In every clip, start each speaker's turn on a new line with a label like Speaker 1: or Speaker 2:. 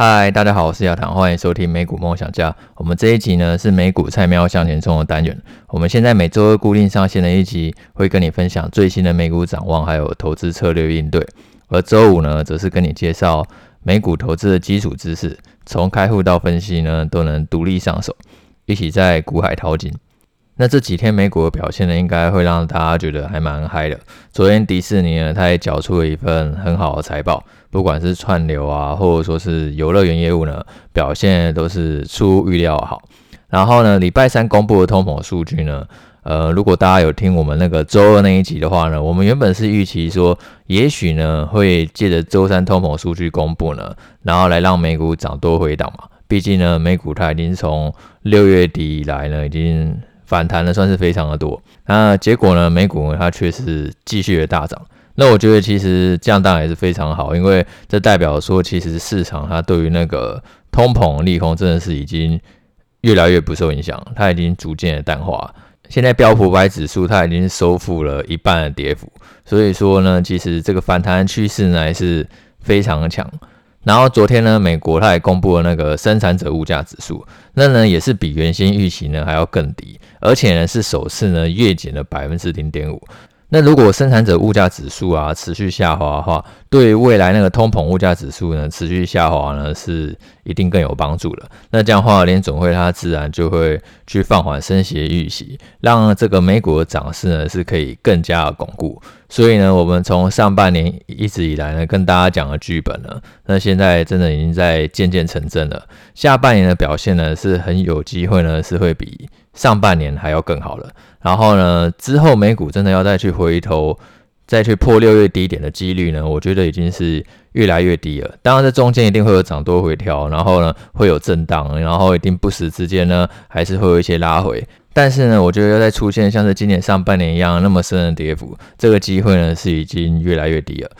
Speaker 1: 嗨，大家好，我是亚堂，欢迎收听美股梦想家。我们这一集呢是美股菜喵向前冲的单元。我们现在每周二固定上线的一集，会跟你分享最新的美股展望，还有投资策略应对。而周五呢，则是跟你介绍美股投资的基础知识，从开户到分析呢，都能独立上手，一起在股海淘金。那这几天美股的表现呢，应该会让大家觉得还蛮嗨的。昨天迪士尼呢，它也缴出了一份很好的财报，不管是串流啊，或者说是游乐园业务呢，表现都是出预料好。然后呢，礼拜三公布的通膨数据呢，呃，如果大家有听我们那个周二那一集的话呢，我们原本是预期说，也许呢会借着周三通膨数据公布呢，然后来让美股涨多回档嘛。毕竟呢，美股它已经从六月底以来呢，已经反弹的算是非常的多，那结果呢，美股它却是继续的大涨。那我觉得其实这样当然也是非常好，因为这代表说其实市场它对于那个通膨利空真的是已经越来越不受影响，它已经逐渐的淡化。现在标普五百指数它已经收复了一半的跌幅，所以说呢，其实这个反弹趋势呢还是非常的强。然后昨天呢，美国它也公布了那个生产者物价指数，那呢也是比原先预期呢还要更低，而且呢是首次呢月减了百分之零点五。那如果生产者物价指数啊持续下滑的话，对未来那个通膨物价指数呢持续下滑呢是一定更有帮助了。那这样的话，联总会它自然就会去放缓升息的预期，让这个美股的涨势呢是可以更加的巩固。所以呢，我们从上半年一直以来呢跟大家讲的剧本呢，那现在真的已经在渐渐成真了。下半年的表现呢是很有机会呢是会比上半年还要更好了。然后呢，之后美股真的要再去回头，再去破六月低点的几率呢，我觉得已经是越来越低了。当然，这中间一定会有涨多回调，然后呢会有震荡，然后一定不时之间呢还是会有一些拉回。但是呢，我觉得要再出现像是今年上半年一样那么深的跌幅，这个机会呢是已经越来越低了。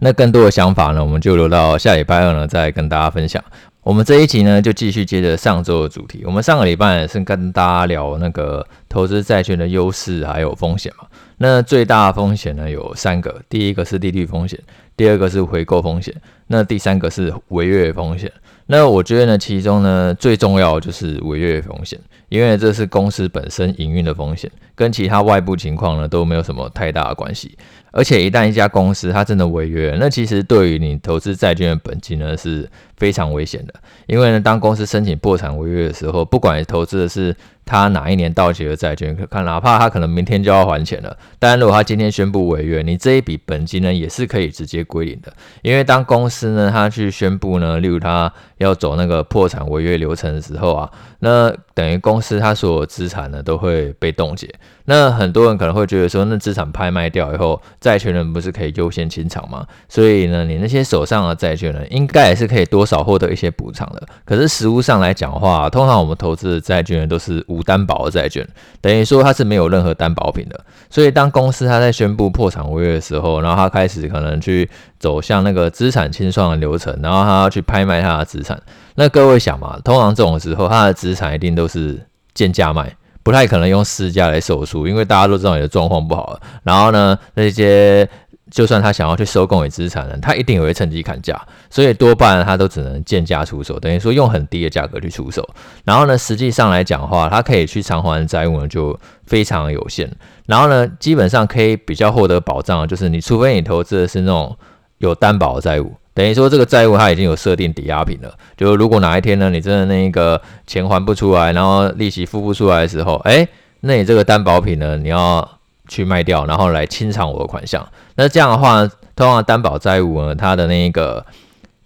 Speaker 1: 那更多的想法呢，我们就留到下礼拜二呢再跟大家分享。我们这一集呢，就继续接着上周的主题。我们上个礼拜是跟大家聊那个投资债券的优势还有风险嘛。那最大的风险呢有三个，第一个是利率风险，第二个是回购风险，那第三个是违约风险。那我觉得呢，其中呢最重要就是违约风险，因为这是公司本身营运的风险，跟其他外部情况呢都没有什么太大的关系。而且一旦一家公司它真的违约，那其实对于你投资债券的本金呢是非常危险的。因为呢，当公司申请破产违约的时候，不管投资的是他哪一年到期的债券，看哪怕他可能明天就要还钱了，但如果他今天宣布违约，你这一笔本金呢也是可以直接归零的。因为当公司呢他去宣布呢，例如他要走那个破产违约流程的时候啊，那等于公司它所有资产呢都会被冻结。那很多人可能会觉得说，那资产拍卖掉以后，债权人不是可以优先清偿吗？所以呢，你那些手上的债权人，应该也是可以多少获得一些补偿的。可是实务上来讲的话，通常我们投资的债权人都是无担保的债券，等于说它是没有任何担保品的。所以当公司它在宣布破产违约的时候，然后它开始可能去走向那个资产清算的流程，然后他要去拍卖他的资产。那各位想嘛，通常这种时候，他的资产一定都是贱价卖。不太可能用市价来售出，因为大家都知道你的状况不好。然后呢，那些就算他想要去收购你资产呢，他一定也会趁机砍价，所以多半他都只能贱价出手，等于说用很低的价格去出手。然后呢，实际上来讲的话，他可以去偿还债务呢就非常有限。然后呢，基本上可以比较获得保障，就是你除非你投资的是那种有担保的债务。等于说这个债务它已经有设定抵押品了，就是如果哪一天呢，你真的那个钱还不出来，然后利息付不出来的时候，哎，那你这个担保品呢，你要去卖掉，然后来清偿我的款项。那这样的话，通常担保债务呢，它的那个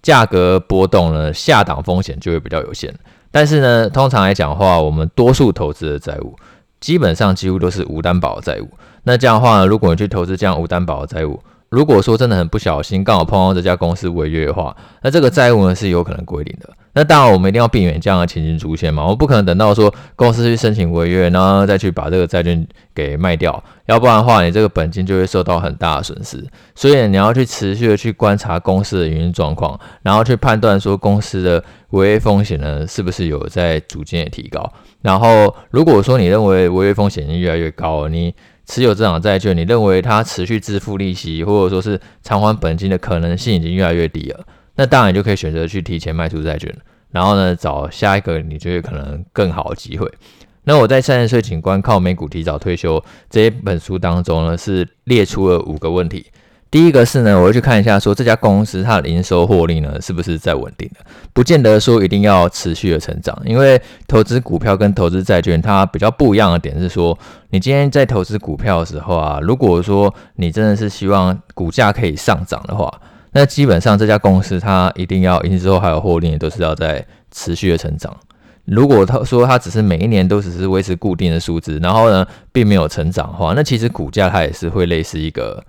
Speaker 1: 价格波动呢，下档风险就会比较有限。但是呢，通常来讲的话，我们多数投资的债务基本上几乎都是无担保的债务。那这样的话呢，如果你去投资这样无担保的债务，如果说真的很不小心，刚好碰到这家公司违约的话，那这个债务呢是有可能归零的。那当然，我们一定要避免这样的情形出现嘛。我不可能等到说公司去申请违约，然后再去把这个债券给卖掉，要不然的话，你这个本金就会受到很大的损失。所以你要去持续的去观察公司的营运状况，然后去判断说公司的违约风险呢是不是有在逐渐的提高。然后，如果说你认为违约风险已经越来越高了，你持有这档债券，你认为它持续支付利息，或者说是偿还本金的可能性已经越来越低了，那当然就可以选择去提前卖出债券，然后呢，找下一个你觉得可能更好的机会。那我在三十岁警官靠美股提早退休这一本书当中呢，是列出了五个问题。第一个是呢，我会去看一下说这家公司它的营收获利呢是不是在稳定的，不见得说一定要持续的成长，因为投资股票跟投资债券它比较不一样的点是说，你今天在投资股票的时候啊，如果说你真的是希望股价可以上涨的话，那基本上这家公司它一定要营收还有获利都是要在持续的成长。如果他说他只是每一年都只是维持固定的数字，然后呢，并没有成长的话，那其实股价它也是会类似一个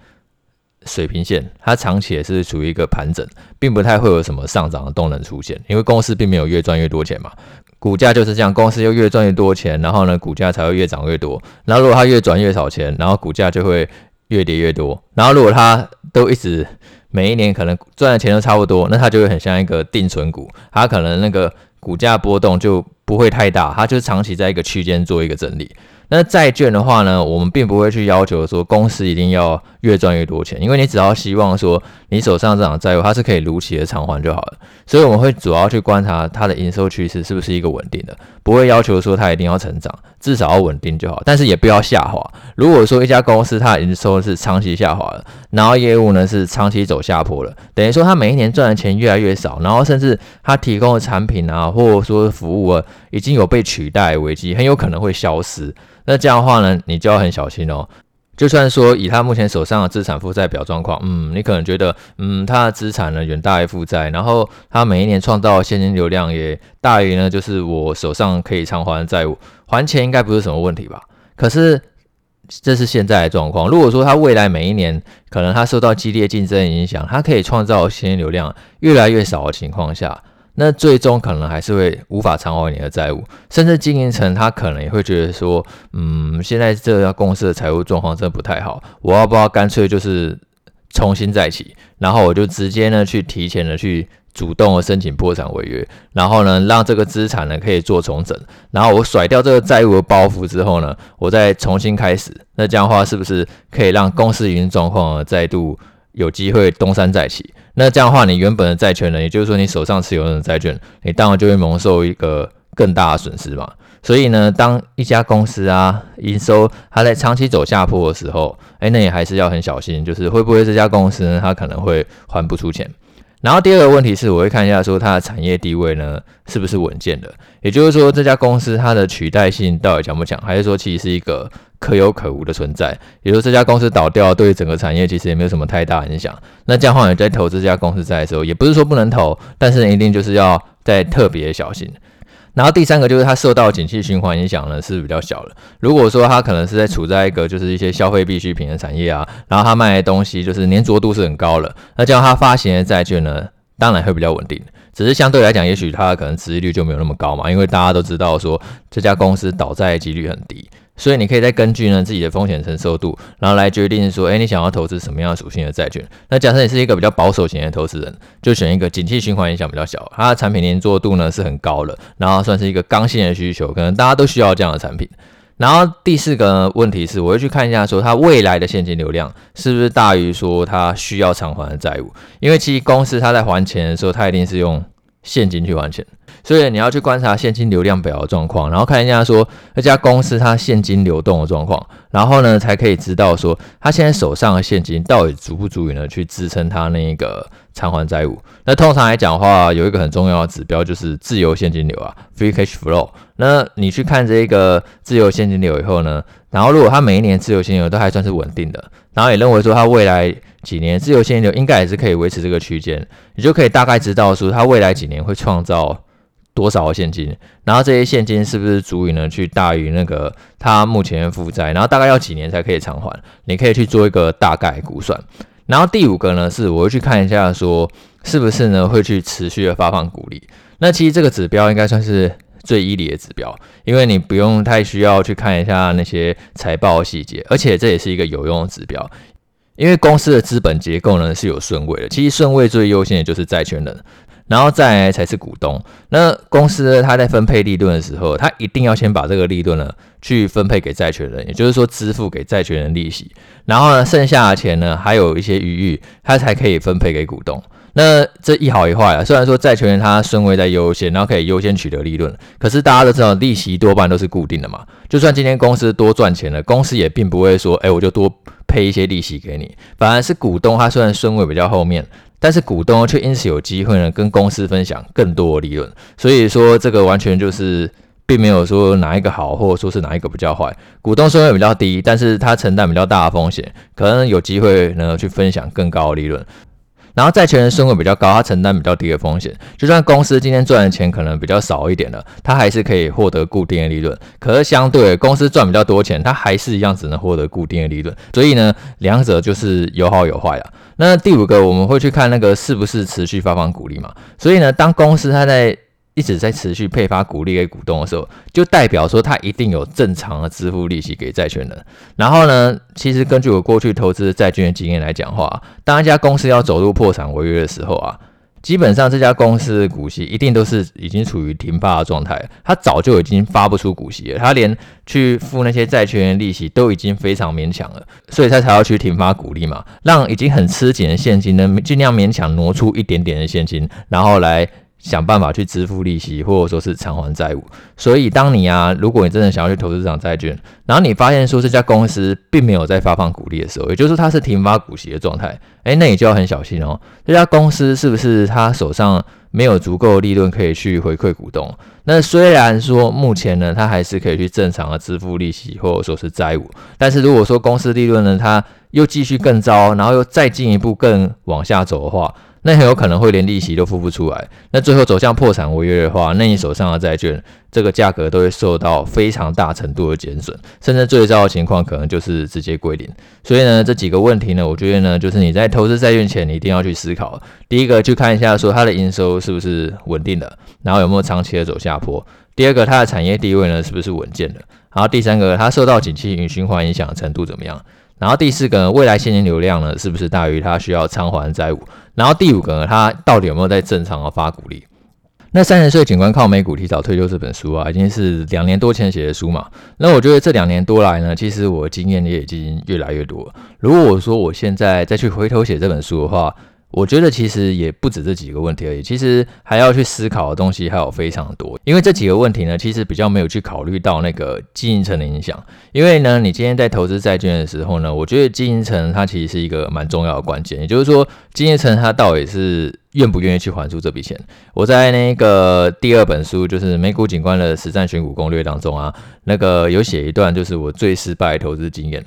Speaker 1: 水平线，它长期也是处于一个盘整，并不太会有什么上涨的动能出现，因为公司并没有越赚越多钱嘛，股价就是这样，公司又越赚越多钱，然后呢，股价才会越涨越多。然后如果它越赚越少钱，然后股价就会越跌越多。然后如果它都一直每一年可能赚的钱都差不多，那它就会很像一个定存股，它可能那个。股价波动就不会太大，它就是长期在一个区间做一个整理。那债券的话呢，我们并不会去要求说公司一定要越赚越多钱，因为你只要希望说你手上这档债务它是可以如期的偿还就好了。所以我们会主要去观察它的营收趋势是不是一个稳定的，不会要求说它一定要成长，至少要稳定就好，但是也不要下滑。如果说一家公司它的营收是长期下滑了，然后业务呢是长期走下坡了，等于说它每一年赚的钱越来越少，然后甚至它提供的产品啊，或者说服务啊，已经有被取代危机，很有可能会消失。那这样的话呢，你就要很小心哦。就算说以他目前手上的资产负债表状况，嗯，你可能觉得，嗯，他的资产呢远大于负债，然后他每一年创造现金流量也大于呢，就是我手上可以偿还的债务，还钱应该不是什么问题吧？可是这是现在的状况。如果说他未来每一年可能他受到激烈竞争影响，他可以创造现金流量越来越少的情况下。那最终可能还是会无法偿还你的债务，甚至经营层他可能也会觉得说，嗯，现在这家公司的财务状况真的不太好，我要不要干脆就是重新再起，然后我就直接呢去提前的去主动的申请破产违约，然后呢让这个资产呢可以做重整，然后我甩掉这个债务的包袱之后呢，我再重新开始，那这样的话是不是可以让公司营运状况再度有机会东山再起？那这样的话，你原本的债权人，也就是说你手上持有的债券，你当然就会蒙受一个更大的损失嘛。所以呢，当一家公司啊营收它在长期走下坡的时候，哎，那也还是要很小心，就是会不会这家公司，它可能会还不出钱。然后第二个问题是，我会看一下说它的产业地位呢是不是稳健的，也就是说这家公司它的取代性到底强不强，还是说其实是一个可有可无的存在？也就是这家公司倒掉，对于整个产业其实也没有什么太大影响。那这样的话，你在投资这家公司债的时候，也不是说不能投，但是一定就是要再特别小心。然后第三个就是它受到景气循环影响呢是比较小的。如果说它可能是在处在一个就是一些消费必需品的产业啊，然后它卖的东西就是粘着度是很高的，那这样它发行的债券呢，当然会比较稳定。只是相对来讲，也许它可能持续率就没有那么高嘛，因为大家都知道说这家公司倒债的几率很低。所以你可以再根据呢自己的风险承受度，然后来决定说，哎，你想要投资什么样属性的债券？那假设你是一个比较保守型的投资人，就选一个景气循环影响比较小，它的产品黏着度呢是很高的，然后算是一个刚性的需求，可能大家都需要这样的产品。然后第四个问题是，我会去看一下说，它未来的现金流量是不是大于说它需要偿还的债务？因为其实公司它在还钱的时候，它一定是用现金去还钱。所以你要去观察现金流量表的状况，然后看一下说这家公司它现金流动的状况，然后呢才可以知道说他现在手上的现金到底足不足以呢去支撑他那一个偿还债务。那通常来讲的话，有一个很重要的指标就是自由现金流啊，free cash flow。那你去看这个自由现金流以后呢，然后如果它每一年自由现金流都还算是稳定的，然后也认为说它未来几年自由现金流应该也是可以维持这个区间，你就可以大概知道说它未来几年会创造。多少的现金，然后这些现金是不是足以呢去大于那个他目前的负债，然后大概要几年才可以偿还？你可以去做一个大概估算。然后第五个呢是我会去看一下说是不是呢会去持续的发放股利。那其实这个指标应该算是最依理的指标，因为你不用太需要去看一下那些财报细节，而且这也是一个有用的指标，因为公司的资本结构呢是有顺位的，其实顺位最优先的就是债权人。然后再来才是股东。那公司呢，它在分配利润的时候，它一定要先把这个利润呢去分配给债权人，也就是说支付给债权人利息。然后呢，剩下的钱呢还有一些余裕，它才可以分配给股东。那这一好一坏啊，虽然说债权人他顺位在优先，然后可以优先取得利润，可是大家都知道利息多半都是固定的嘛。就算今天公司多赚钱了，公司也并不会说，哎，我就多配一些利息给你。反而是股东，他虽然顺位比较后面，但是股东却因此有机会呢跟公司分享更多的利润。所以说这个完全就是并没有说哪一个好，或者说是哪一个比较坏。股东顺位比较低，但是他承担比较大的风险，可能有机会呢去分享更高的利润。然后债权人身位比较高，他承担比较低的风险。就算公司今天赚的钱可能比较少一点了，他还是可以获得固定的利润。可是相对公司赚比较多钱，他还是一样只能获得固定的利润。所以呢，两者就是有好有坏啊。那第五个我们会去看那个是不是持续发放股利嘛。所以呢，当公司它在一直在持续配发股利给股东的时候，就代表说他一定有正常的支付利息给债权人。然后呢，其实根据我过去投资债券的经验来讲话，当一家公司要走入破产违约的时候啊，基本上这家公司的股息一定都是已经处于停发的状态，他早就已经发不出股息了，他连去付那些债权人利息都已经非常勉强了，所以他才要去停发股利嘛，让已经很吃紧的现金呢，尽量勉强挪出一点点的现金，然后来。想办法去支付利息，或者说是偿还债务。所以，当你啊，如果你真的想要去投资这张债券，然后你发现说这家公司并没有在发放股利的时候，也就是说它是停发股息的状态，诶，那你就要很小心哦。这家公司是不是他手上没有足够的利润可以去回馈股东？那虽然说目前呢，他还是可以去正常的支付利息，或者说是债务，但是如果说公司利润呢，它又继续更糟，然后又再进一步更往下走的话，那很有可能会连利息都付不出来，那最后走向破产违约的话，那你手上的债券这个价格都会受到非常大程度的减损，甚至最糟的情况可能就是直接归零。所以呢，这几个问题呢，我觉得呢，就是你在投资债券前，你一定要去思考。第一个，去看一下说它的营收是不是稳定的，然后有没有长期的走下坡。第二个，它的产业地位呢，是不是稳健的？然后第三个，它受到景气与循环影响的程度怎么样？然后第四个，未来现金流量呢，是不是大于它需要偿还债务？然后第五个呢，他到底有没有在正常的发鼓励？那三十岁警官靠美股提早退休这本书啊，已经是两年多前写的书嘛。那我觉得这两年多来呢，其实我经验也已经越来越多。如果我说我现在再去回头写这本书的话，我觉得其实也不止这几个问题而已，其实还要去思考的东西还有非常多。因为这几个问题呢，其实比较没有去考虑到那个经营层的影响。因为呢，你今天在投资债券的时候呢，我觉得经营层它其实是一个蛮重要的关键。也就是说，经营层它到底是愿不愿意去还出这笔钱？我在那个第二本书，就是《美股警官的实战选股攻略》当中啊，那个有写一段，就是我最失败的投资经验。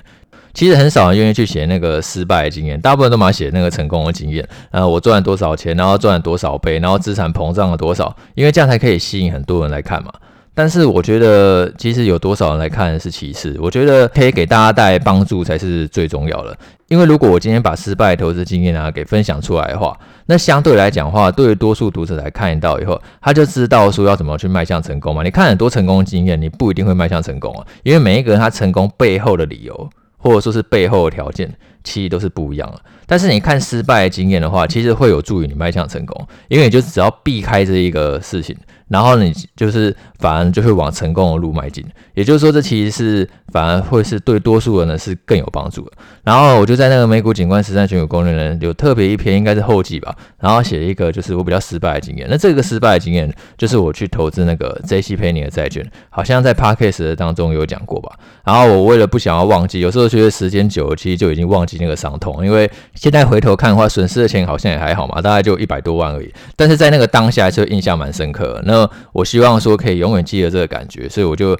Speaker 1: 其实很少人愿意去写那个失败的经验，大部分都蛮写那个成功的经验。呃，我赚了多少钱，然后赚了多少倍，然后资产膨胀了多少，因为这样才可以吸引很多人来看嘛。但是我觉得，其实有多少人来看是其次，我觉得可以给大家带来帮助才是最重要的。因为如果我今天把失败的投资经验啊给分享出来的话，那相对来讲的话，对于多数读者来看到以后，他就知道说要怎么去迈向成功嘛。你看很多成功的经验，你不一定会迈向成功啊，因为每一个人他成功背后的理由。或者说是背后的条件，其实都是不一样的。但是你看失败经验的话，其实会有助于你迈向成功，因为你就只要避开这一个事情，然后你就是反而就会往成功的路迈进。也就是说，这其实是反而会是对多数人呢是更有帮助的。然后我就在那个美股警官实战选股攻略呢，有特别一篇，应该是后记吧，然后写一个就是我比较失败的经验。那这个失败的经验就是我去投资那个 J.C. Penney 的债券，好像在 Podcast 当中有讲过吧。然后我为了不想要忘记，有时候觉得时间久了，其实就已经忘记那个伤痛，因为现在回头看的话，损失的钱好像也还好嘛，大概就一百多万而已。但是在那个当下就印象蛮深刻的。那那我希望说可以永远记得这个感觉，所以我就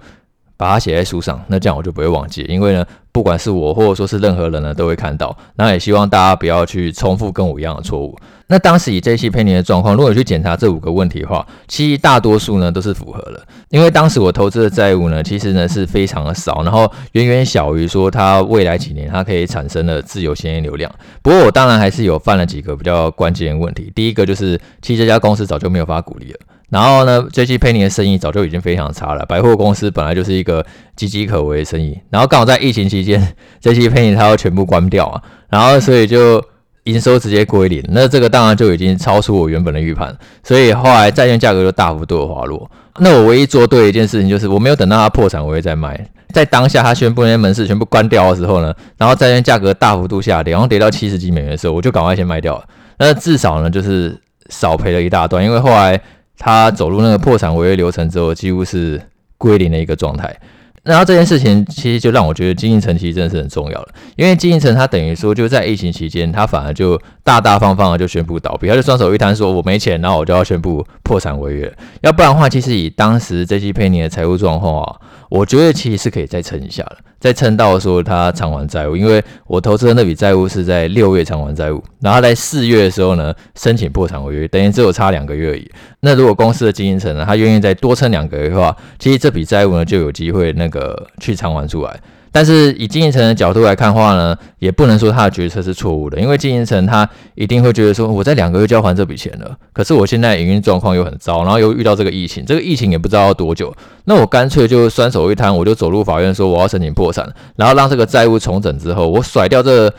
Speaker 1: 把它写在书上。那这样我就不会忘记，因为呢。不管是我或者说是任何人呢，都会看到。那也希望大家不要去重复跟我一样的错误。那当时以 J.C. Penney 的状况，如果去检查这五个问题的话，其实大多数呢都是符合了。因为当时我投资的债务呢，其实呢是非常的少，然后远远小于说它未来几年它可以产生的自由现金流量。不过我当然还是有犯了几个比较关键的问题。第一个就是，其实这家公司早就没有发股利了。然后呢，J.C. Penney 的生意早就已经非常差了，百货公司本来就是一个岌岌可危的生意。然后刚好在疫情期间，J.C. Penney 它要全部关掉啊，然后所以就营收直接归零。那这个当然就已经超出我原本的预判，所以后来债券价格就大幅度的滑落。那我唯一做对的一件事情就是，我没有等到它破产，我会再卖。在当下它宣布那些门市全部关掉的时候呢，然后债券价格大幅度下跌，然后跌到七十几美元的时候，我就赶快先卖掉了。那至少呢就是少赔了一大段，因为后来他走入那个破产违约流程之后，几乎是归零的一个状态。然后这件事情其实就让我觉得经营层其实真的是很重要了，因为经营层他等于说就在疫情期间，他反而就大大方方的就宣布倒闭，他就双手一摊说我没钱，然后我就要宣布破产违约。要不然的话，其实以当时 JCPenney 的财务状况啊，我觉得其实是可以再撑一下的。在撑到说他偿还债务，因为我投资的那笔债务是在六月偿还债务，然后在四月的时候呢申请破产违约，等于只有差两个月而已。那如果公司的经营层呢，他愿意再多撑两个月的话，其实这笔债务呢就有机会那个去偿还出来。但是以经营层的角度来看的话呢，也不能说他的决策是错误的，因为经营层他一定会觉得说，我在两个月就要还这笔钱了，可是我现在营运状况又很糟，然后又遇到这个疫情，这个疫情也不知道要多久，那我干脆就双手一摊，我就走入法院说我要申请破产，然后让这个债务重整之后，我甩掉这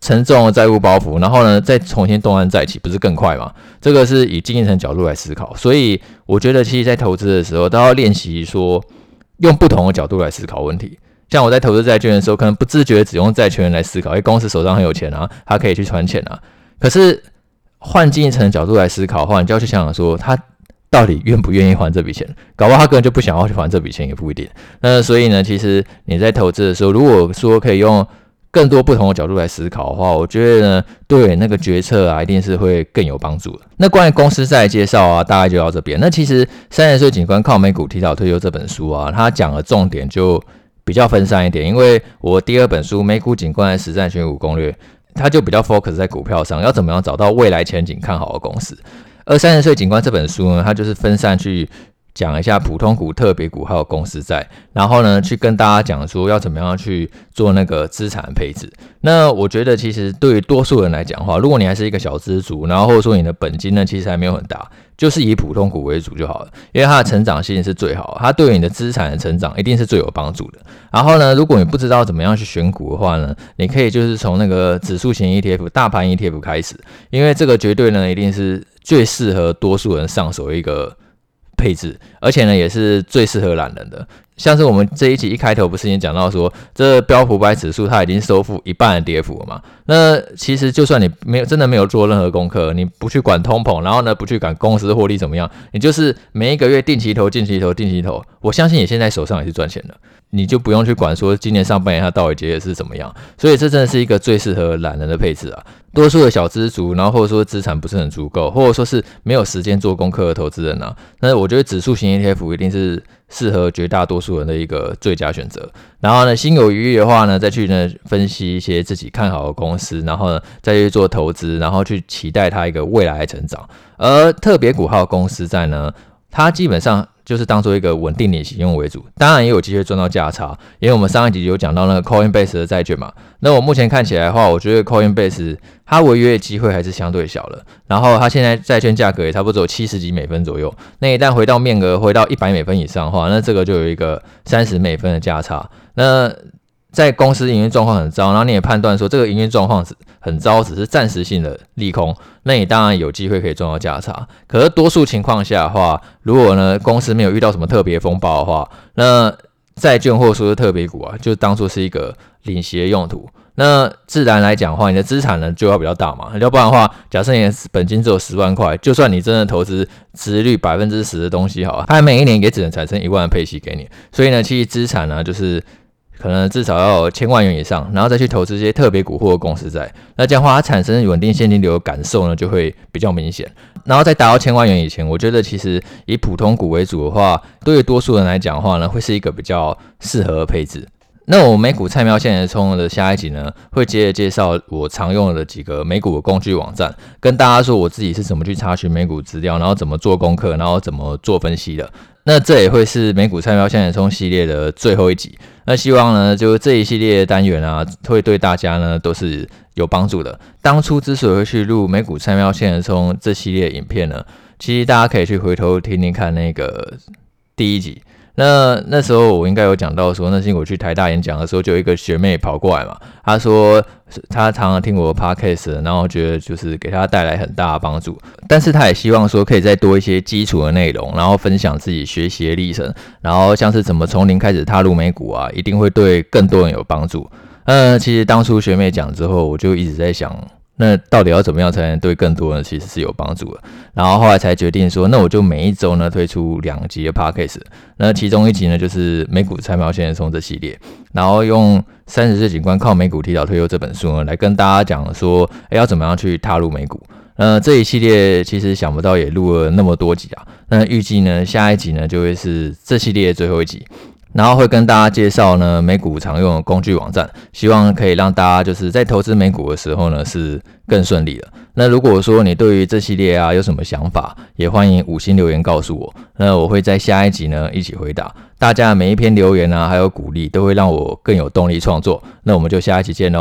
Speaker 1: 沉重的债务包袱，然后呢再重新东山再起，不是更快吗？这个是以经营层角度来思考，所以我觉得其实在投资的时候都要练习说用不同的角度来思考问题。像我在投资债券的时候，可能不自觉只用债权人来思考，因为公司手上很有钱啊，他可以去传钱啊。可是换经营层角度来思考的话，你就要去想想说，他到底愿不愿意还这笔钱？搞不好他根本就不想要去还这笔钱，也不一定。那所以呢，其实你在投资的时候，如果说可以用更多不同的角度来思考的话，我觉得呢，对那个决策啊，一定是会更有帮助的。那关于公司债介绍啊，大概就到这边。那其实三十岁警官靠美股提早退休这本书啊，他讲的重点就。比较分散一点，因为我第二本书《美股警官的实战选股攻略》，它就比较 focus 在股票上，要怎么样找到未来前景看好的公司。而《三十岁警官》这本书呢，它就是分散去讲一下普通股、特别股还有公司债，然后呢，去跟大家讲说要怎么样去做那个资产配置。那我觉得其实对于多数人来讲的话，如果你还是一个小资族，然后或者说你的本金呢，其实还没有很大。就是以普通股为主就好了，因为它的成长性是最好，它对于你的资产的成长一定是最有帮助的。然后呢，如果你不知道怎么样去选股的话呢，你可以就是从那个指数型 ETF、大盘 ETF 开始，因为这个绝对呢一定是最适合多数人上手一个配置，而且呢也是最适合懒人的。像是我们这一集一开头不是已经讲到说，这标普五百指数它已经收复一半的跌幅了嘛？那其实就算你没有真的没有做任何功课，你不去管通膨，然后呢不去管公司获利怎么样，你就是每一个月定期投、定期投、定期投，我相信你现在手上也是赚钱的。你就不用去管说今年上半年它到底结业是怎么样，所以这真的是一个最适合懒人的配置啊。多数的小资族，然后或者说资产不是很足够，或者说是没有时间做功课的投资人啊，那我觉得指数型 ETF 一定是适合绝大多数人的一个最佳选择。然后呢，心有余力的话呢，再去呢分析一些自己看好的公司，然后呢再去做投资，然后去期待它一个未来的成长。而特别股号公司在呢，它基本上。就是当做一个稳定领息用为主，当然也有机会赚到价差，因为我们上一集有讲到那个 Coinbase 的债券嘛。那我目前看起来的话，我觉得 Coinbase 它违约的机会还是相对小了。然后它现在债券价格也差不多七十几美分左右。那一旦回到面额回到一百美分以上的话，那这个就有一个三十美分的价差。那在公司营运状况很糟，然后你也判断说这个营运状况是很糟，只是暂时性的利空，那你当然有机会可以赚到价差。可是多数情况下的话，如果呢公司没有遇到什么特别风暴的话，那债券或者说是特别股啊，就当做是一个领息的用途。那自然来讲的话，你的资产呢就要比较大嘛，要不然的话，假设你的本金只有十万块，就算你真的投资殖率百分之十的东西好，它每一年也只能产生一万的配息给你。所以呢，其实资产呢就是。可能至少要千万元以上，然后再去投资这些特别股或者公司债，那这样的话它产生稳定现金流的感受呢就会比较明显。然后在达到千万元以前，我觉得其实以普通股为主的话，对于多数人来讲的话呢，会是一个比较适合配置。那我美股菜喵现在冲的下一集呢，会接着介绍我常用的几个美股的工具网站，跟大家说我自己是怎么去查询美股资料，然后怎么做功课，然后怎么做分析的。那这也会是美股菜喵向前冲系列的最后一集。那希望呢，就这一系列单元啊，会对大家呢都是有帮助的。当初之所以会去录美股菜喵向前冲这系列影片呢，其实大家可以去回头听听看那个第一集。那那时候我应该有讲到说，那是我去台大演讲的时候，就有一个学妹跑过来嘛，她说她常常听我的 podcast，然后觉得就是给她带来很大的帮助，但是她也希望说可以再多一些基础的内容，然后分享自己学习的历程，然后像是怎么从零开始踏入美股啊，一定会对更多人有帮助。呃，其实当初学妹讲之后，我就一直在想。那到底要怎么样才能对更多人其实是有帮助的？然后后来才决定说，那我就每一周呢推出两集的 podcast，那其中一集呢就是美股菜鸟向前冲这系列，然后用三十岁警官靠美股提早退休这本书呢来跟大家讲说，哎，要怎么样去踏入美股？那这一系列其实想不到也录了那么多集啊，那预计呢下一集呢就会是这系列最后一集。然后会跟大家介绍呢美股常用的工具网站，希望可以让大家就是在投资美股的时候呢是更顺利的。那如果说你对于这系列啊有什么想法，也欢迎五星留言告诉我，那我会在下一集呢一起回答大家每一篇留言啊，还有鼓励都会让我更有动力创作。那我们就下一期见喽。